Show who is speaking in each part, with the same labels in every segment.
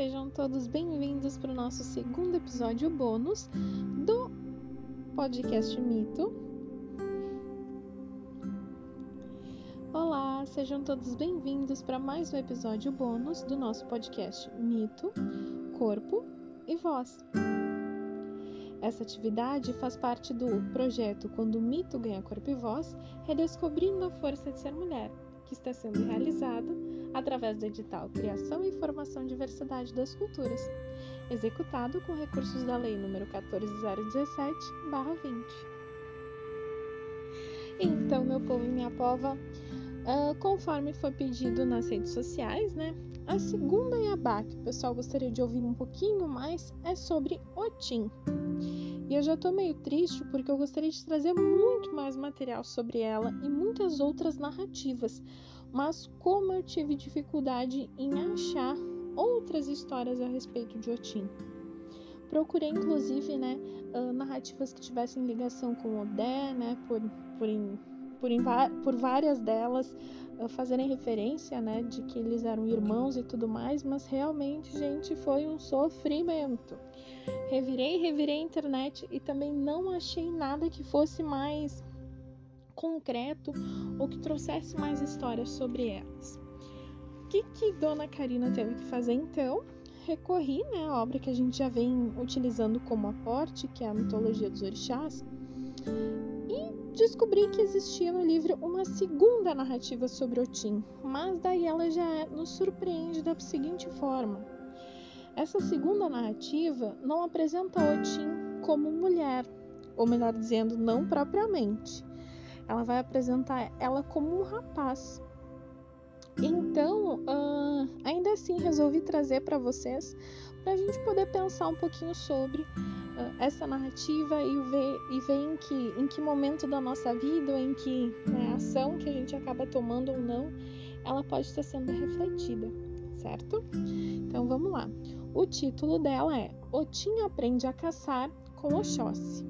Speaker 1: sejam todos bem-vindos para o nosso segundo episódio bônus do podcast Mito. Olá, sejam todos bem-vindos para mais um episódio bônus do nosso podcast Mito, Corpo e Voz. Essa atividade faz parte do projeto Quando o Mito Ganha Corpo e Voz, redescobrindo a força de ser mulher, que está sendo realizado através do edital Criação e Formação Diversidade das Culturas, executado com recursos da Lei nº 14017/20. Então, meu povo e minha pova, uh, conforme foi pedido nas redes sociais, né? A segunda Iabá que o pessoal gostaria de ouvir um pouquinho mais é sobre Otim. E eu já tô meio triste porque eu gostaria de trazer muito mais material sobre ela e muitas outras narrativas, mas como eu tive dificuldade em achar outras histórias a respeito de Otim. Procurei, inclusive, né, uh, narrativas que tivessem ligação com Odé, né, por, por, por, por várias delas uh, fazerem referência, né, de que eles eram irmãos e tudo mais, mas realmente, gente, foi um sofrimento. Revirei, revirei a internet e também não achei nada que fosse mais concreto ou que trouxesse mais histórias sobre elas. O que, que Dona Karina teve que fazer então? Recorri né, à obra que a gente já vem utilizando como aporte, que é a mitologia dos orixás, descobri que existia no livro uma segunda narrativa sobre Otim, mas daí ela já nos surpreende da seguinte forma. Essa segunda narrativa não apresenta Otim como mulher, ou melhor dizendo, não propriamente ela vai apresentar ela como um rapaz. Então, uh, ainda assim, resolvi trazer para vocês para a gente poder pensar um pouquinho sobre uh, essa narrativa e ver, e ver em, que, em que momento da nossa vida, em que né, ação que a gente acaba tomando ou não, ela pode estar sendo refletida, certo? Então vamos lá. O título dela é Otim aprende a caçar com Oxóssi.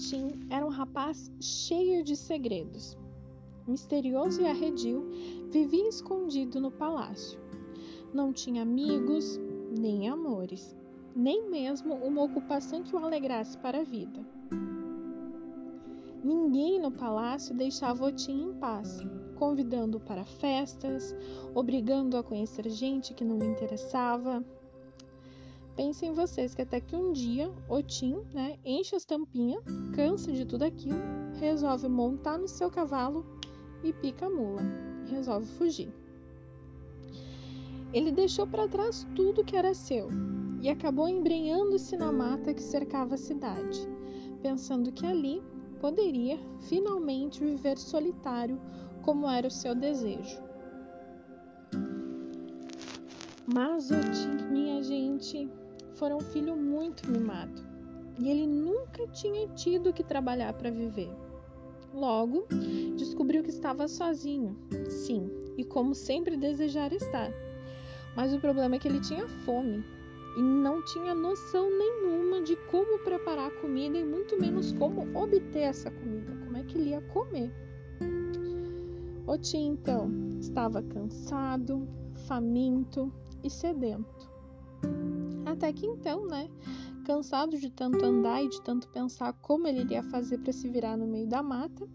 Speaker 1: Otim era um rapaz cheio de segredos. Misterioso e arredio, vivia escondido no palácio. Não tinha amigos, nem amores, nem mesmo uma ocupação que o alegrasse para a vida. Ninguém no palácio deixava Otim em paz, convidando-o para festas, obrigando-o a conhecer gente que não lhe interessava, Pensem vocês que até que um dia o Tim, né, enche as tampinhas, cansa de tudo aquilo, resolve montar no seu cavalo e pica a mula. Resolve fugir. Ele deixou para trás tudo que era seu e acabou embrenhando-se na mata que cercava a cidade, pensando que ali poderia finalmente viver solitário como era o seu desejo. Mas o Tim, minha gente, fora um filho muito mimado e ele nunca tinha tido que trabalhar para viver. Logo, descobriu que estava sozinho, sim, e como sempre desejara estar. Mas o problema é que ele tinha fome e não tinha noção nenhuma de como preparar comida e muito menos como obter essa comida, como é que ele ia comer. Oti então estava cansado, faminto e sedento. Até que então, né, cansado de tanto andar e de tanto pensar como ele iria fazer para se virar no meio da mata,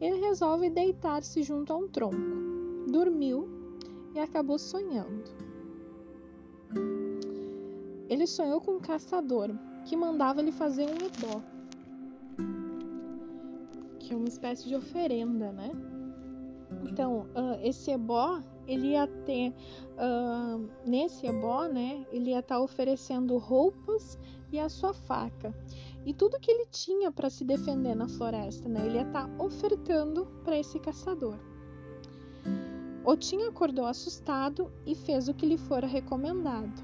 Speaker 1: ele resolve deitar-se junto a um tronco. Dormiu e acabou sonhando. Ele sonhou com um caçador que mandava ele fazer um ebó, que é uma espécie de oferenda, né? Então, uh, esse ebó ele ia ter uh, nesse ebó, né? Ele ia estar tá oferecendo roupas e a sua faca e tudo que ele tinha para se defender na floresta, né? Ele ia estar tá ofertando para esse caçador. Otim acordou assustado e fez o que lhe fora recomendado.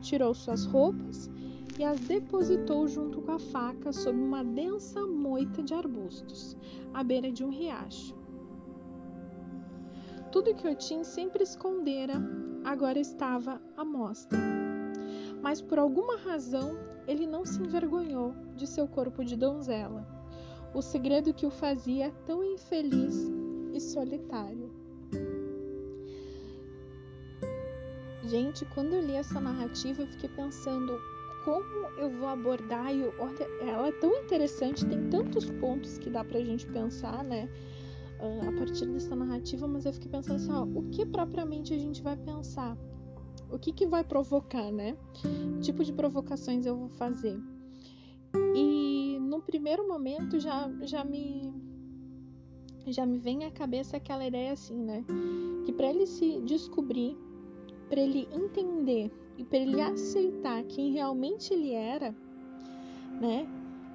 Speaker 1: Tirou suas roupas e as depositou junto com a faca sob uma densa moita de arbustos, à beira de um riacho. Tudo que Otim sempre escondera agora estava à mostra. Mas por alguma razão ele não se envergonhou de seu corpo de donzela, o segredo que o fazia tão infeliz e solitário. Gente, quando eu li essa narrativa, eu fiquei pensando como eu vou abordar e olha, ela é tão interessante, tem tantos pontos que dá pra gente pensar, né? Uh, a partir dessa narrativa, mas eu fiquei pensando assim, ó, o que propriamente a gente vai pensar? O que que vai provocar, né? Que tipo de provocações eu vou fazer? E no primeiro momento já, já me já me vem à cabeça aquela ideia assim, né? Que para ele se descobrir, para ele entender e para ele aceitar quem realmente ele era, né?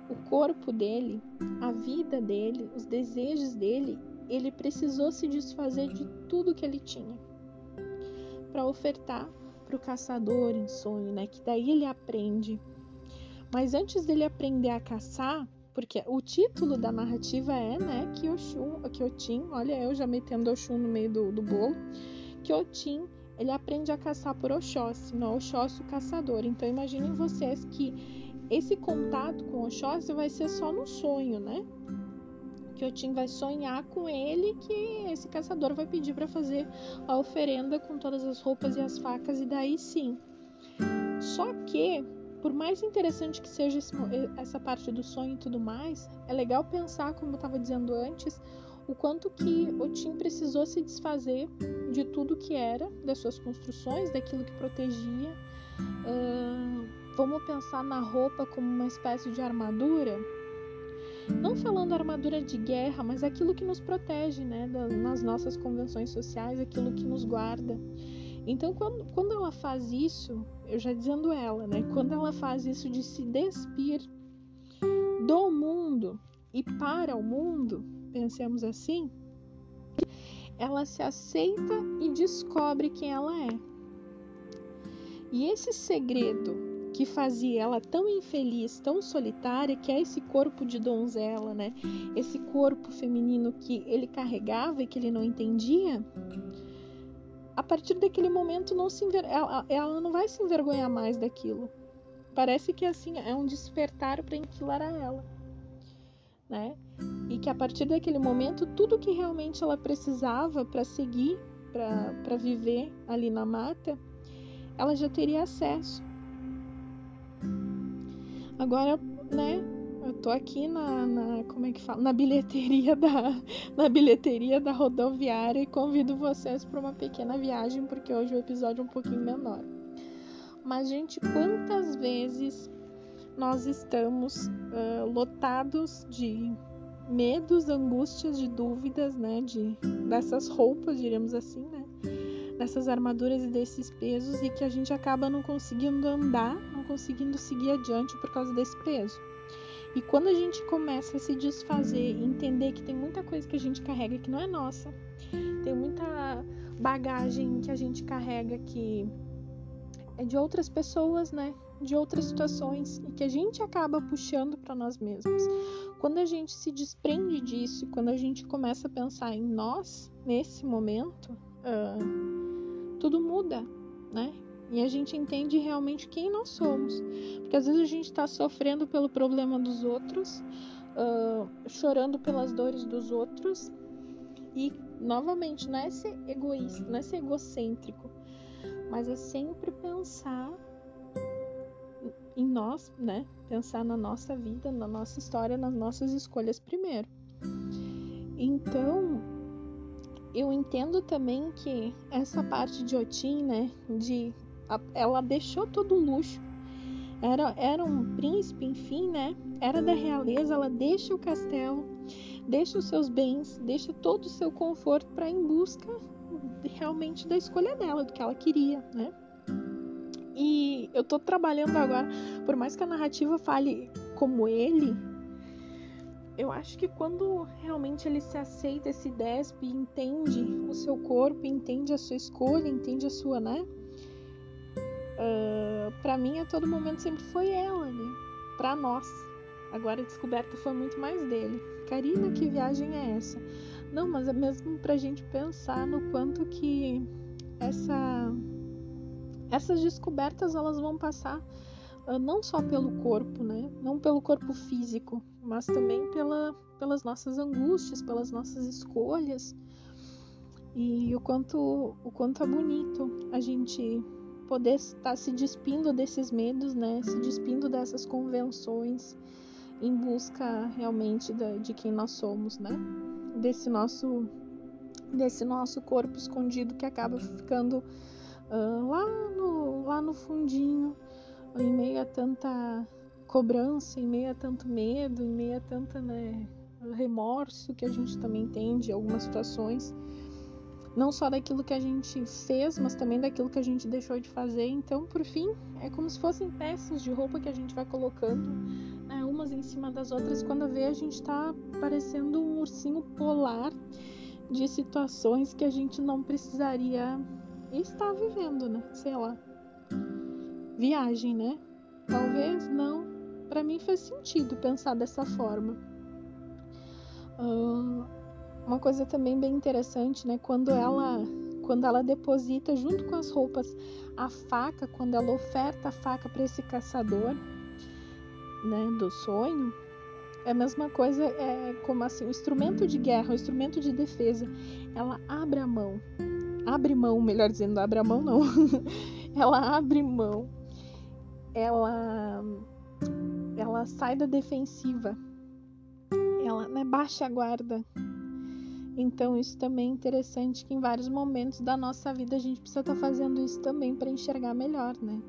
Speaker 1: O corpo dele, a vida dele, os desejos dele, ele precisou se desfazer de tudo que ele tinha para ofertar para o caçador em sonho, né? Que daí ele aprende. Mas antes dele aprender a caçar, porque o título da narrativa é, né, Kyoshun, Kyotin, olha eu já metendo Oxum no meio do, do bolo. Kyotin, ele aprende a caçar por Oxóssi, não Oxóssi o caçador. Então imaginem vocês que esse contato com Oxóssi vai ser só no sonho, né? Kyotin vai sonhar com ele que esse caçador vai pedir para fazer a oferenda com todas as roupas e as facas e daí sim. Só que por mais interessante que seja esse, essa parte do sonho e tudo mais, é legal pensar, como eu estava dizendo antes, o quanto que o Tim precisou se desfazer de tudo que era, das suas construções, daquilo que protegia. Uh, vamos pensar na roupa como uma espécie de armadura. Não falando armadura de guerra, mas aquilo que nos protege, né, nas nossas convenções sociais, aquilo que nos guarda. Então, quando, quando ela faz isso, eu já dizendo ela, né? Quando ela faz isso de se despir do mundo e para o mundo, pensemos assim, ela se aceita e descobre quem ela é. E esse segredo que fazia ela tão infeliz, tão solitária, que é esse corpo de donzela, né? Esse corpo feminino que ele carregava e que ele não entendia, a partir daquele momento não se enver... ela, não vai se envergonhar mais daquilo. Parece que assim é um despertar para aquilo era ela, né? E que a partir daquele momento tudo que realmente ela precisava para seguir, para viver ali na mata, ela já teria acesso. Agora, né? Eu tô aqui na, na, como é que fala? Na bilheteria da na bilheteria da rodoviária e convido vocês para uma pequena viagem porque hoje o episódio é um pouquinho menor. Mas gente, quantas vezes nós estamos uh, lotados de medos, angústias, de dúvidas, né, de dessas roupas, diremos assim, né, dessas armaduras e desses pesos e que a gente acaba não conseguindo andar, conseguindo seguir adiante por causa desse peso. E quando a gente começa a se desfazer e entender que tem muita coisa que a gente carrega que não é nossa, tem muita bagagem que a gente carrega que é de outras pessoas, né? De outras situações e que a gente acaba puxando para nós mesmos. Quando a gente se desprende disso, quando a gente começa a pensar em nós nesse momento, uh, tudo muda, né? E a gente entende realmente quem nós somos. Porque às vezes a gente está sofrendo pelo problema dos outros, uh, chorando pelas dores dos outros, e novamente não é ser egoísta, não é ser egocêntrico, mas é sempre pensar em nós, né? Pensar na nossa vida, na nossa história, nas nossas escolhas primeiro. Então, eu entendo também que essa parte de Otim, né, de ela deixou todo o luxo. Era, era um príncipe, enfim, né? Era da realeza, ela deixa o castelo, deixa os seus bens, deixa todo o seu conforto para em busca realmente da escolha dela, do que ela queria, né? E eu tô trabalhando agora, por mais que a narrativa fale como ele, eu acho que quando realmente ele se aceita esse despe, entende o seu corpo, entende a sua escolha, entende a sua, né? Uh, ah, para mim a todo momento sempre foi ela, né? Para nós. Agora a descoberta foi muito mais dele. Karina, que viagem é essa? Não, mas é mesmo pra gente pensar no quanto que essa essas descobertas elas vão passar uh, não só pelo corpo, né? Não pelo corpo físico, mas também pela, pelas nossas angústias, pelas nossas escolhas. E o quanto o quanto é bonito a gente poder estar tá se despindo desses medos, né? Se despindo dessas convenções em busca realmente de quem nós somos, né? Desse nosso desse nosso corpo escondido que acaba ficando uh, lá no lá no fundinho, em meio a tanta cobrança, em meio a tanto medo, em meio a tanta né, remorso que a gente também tem de algumas situações não só daquilo que a gente fez, mas também daquilo que a gente deixou de fazer. Então, por fim, é como se fossem peças de roupa que a gente vai colocando, né, umas em cima das outras. Quando vê, a gente está parecendo um ursinho polar de situações que a gente não precisaria estar vivendo, né? Sei lá. Viagem, né? Talvez não. Para mim faz sentido pensar dessa forma. Uh, uma coisa também bem interessante, né? Quando ela quando ela deposita junto com as roupas a faca, quando ela oferta a faca para esse caçador, né, do sonho, é a mesma coisa, é como assim, o instrumento de guerra, o instrumento de defesa, ela abre a mão, abre mão, melhor dizendo, abre a mão não, ela abre mão, ela, ela sai da defensiva, ela né, baixa a guarda, então, isso também é interessante que em vários momentos da nossa vida a gente precisa estar tá fazendo isso também para enxergar melhor, né?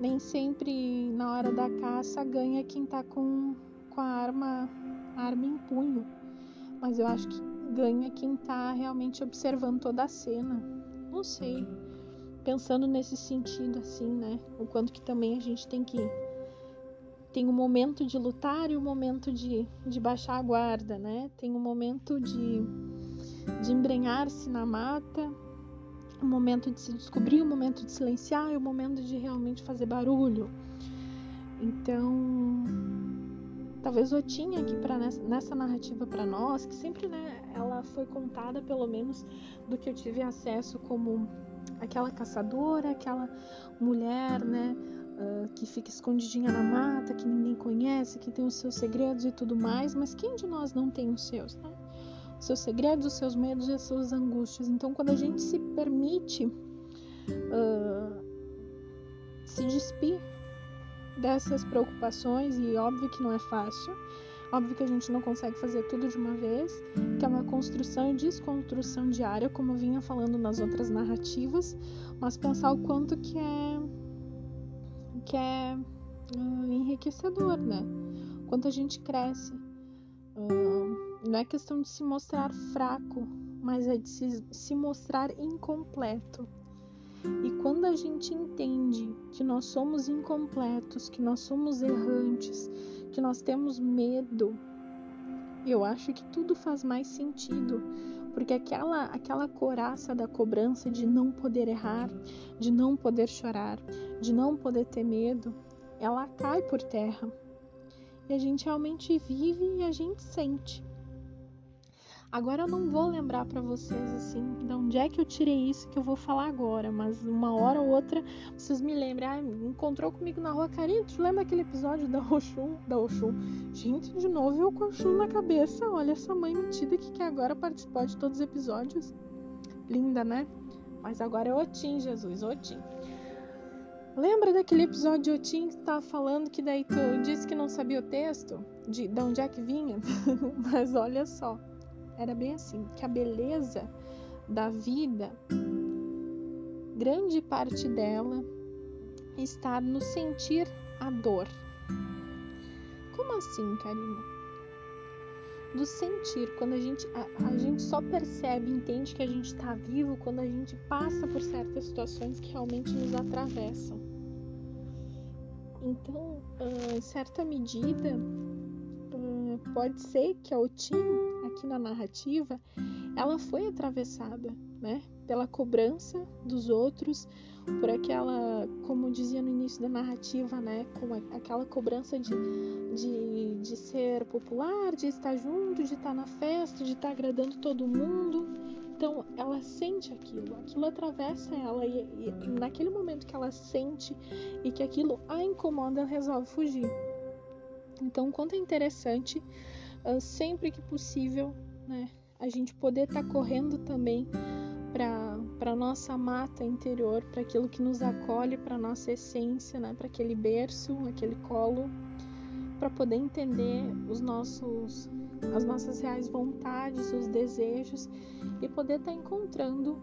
Speaker 1: Nem sempre na hora da caça ganha quem tá com, com a arma, a arma em punho. Mas eu acho que ganha quem tá realmente observando toda a cena. Não sei. Pensando nesse sentido, assim, né? O quanto que também a gente tem que tem o um momento de lutar e o um momento de, de baixar a guarda, né? Tem o um momento de, de embrenhar-se na mata, o um momento de se descobrir, o um momento de silenciar e o um momento de realmente fazer barulho. Então, talvez eu tinha aqui para nessa, nessa, narrativa para nós, que sempre, né, ela foi contada pelo menos do que eu tive acesso como aquela caçadora, aquela mulher, né, uh, que fica escondidinha na mata, que ninguém conhece, que tem os seus segredos e tudo mais, mas quem de nós não tem os seus, né? Os seus segredos, os seus medos e as suas angústias. Então, quando a gente se permite uh, se despir dessas preocupações, e óbvio que não é fácil, óbvio que a gente não consegue fazer tudo de uma vez, que é uma construção e desconstrução diária, como eu vinha falando nas outras narrativas, mas pensar o quanto que é que é uh, enriquecedor, né? Quanto a gente cresce. Uh, não é questão de se mostrar fraco, mas é de se, se mostrar incompleto. E quando a gente entende que nós somos incompletos, que nós somos errantes, que nós temos medo, eu acho que tudo faz mais sentido, porque aquela aquela coraça da cobrança de não poder errar, de não poder chorar, de não poder ter medo, ela cai por terra. E a gente realmente vive e a gente sente. Agora eu não vou lembrar para vocês assim, de onde é que eu tirei isso que eu vou falar agora, mas uma hora ou outra vocês me lembram, ah, encontrou comigo na rua, Carinha, tu lembra aquele episódio da Oxum, da Oxum? Gente, de novo eu com Oxum na cabeça, olha essa mãe metida que quer agora participar de todos os episódios. Linda, né? Mas agora é Otim, Jesus, Otim. Lembra daquele episódio de Otim que tava falando que daí tu disse que não sabia o texto? De, de onde é que vinha? Mas olha só, era bem assim, que a beleza da vida, grande parte dela está no sentir a dor. Como assim, Karina? Do sentir, quando a gente, a, a gente só percebe, entende que a gente está vivo quando a gente passa por certas situações que realmente nos atravessam. Então, uh, em certa medida, uh, pode ser que a Otim, aqui na narrativa, ela foi atravessada, né? Pela cobrança dos outros, por aquela, como dizia no início da narrativa, né? Com aquela cobrança de, de, de ser popular, de estar junto, de estar na festa, de estar agradando todo mundo. Então ela sente aquilo, aquilo atravessa ela e, e, naquele momento que ela sente e que aquilo a incomoda, ela resolve fugir. Então, quanto é interessante, sempre que possível, né, a gente poder estar tá correndo também para para nossa mata interior, para aquilo que nos acolhe, para nossa essência, né? para aquele berço, aquele colo, para poder entender os nossos, as nossas reais vontades, os desejos e poder estar tá encontrando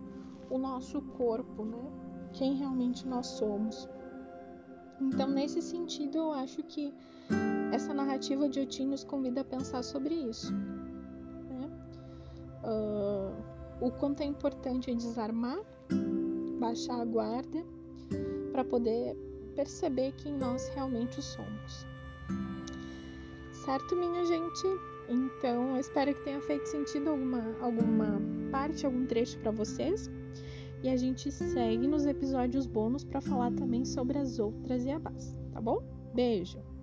Speaker 1: o nosso corpo, né? quem realmente nós somos. Então, nesse sentido, eu acho que essa narrativa de Otim nos convida a pensar sobre isso. Né? Uh, o quanto é importante desarmar, baixar a guarda, para poder perceber quem nós realmente somos. Certo, minha gente? Então, eu espero que tenha feito sentido alguma, alguma parte, algum trecho para vocês. E a gente segue nos episódios bônus para falar também sobre as outras Yabás, tá bom? Beijo!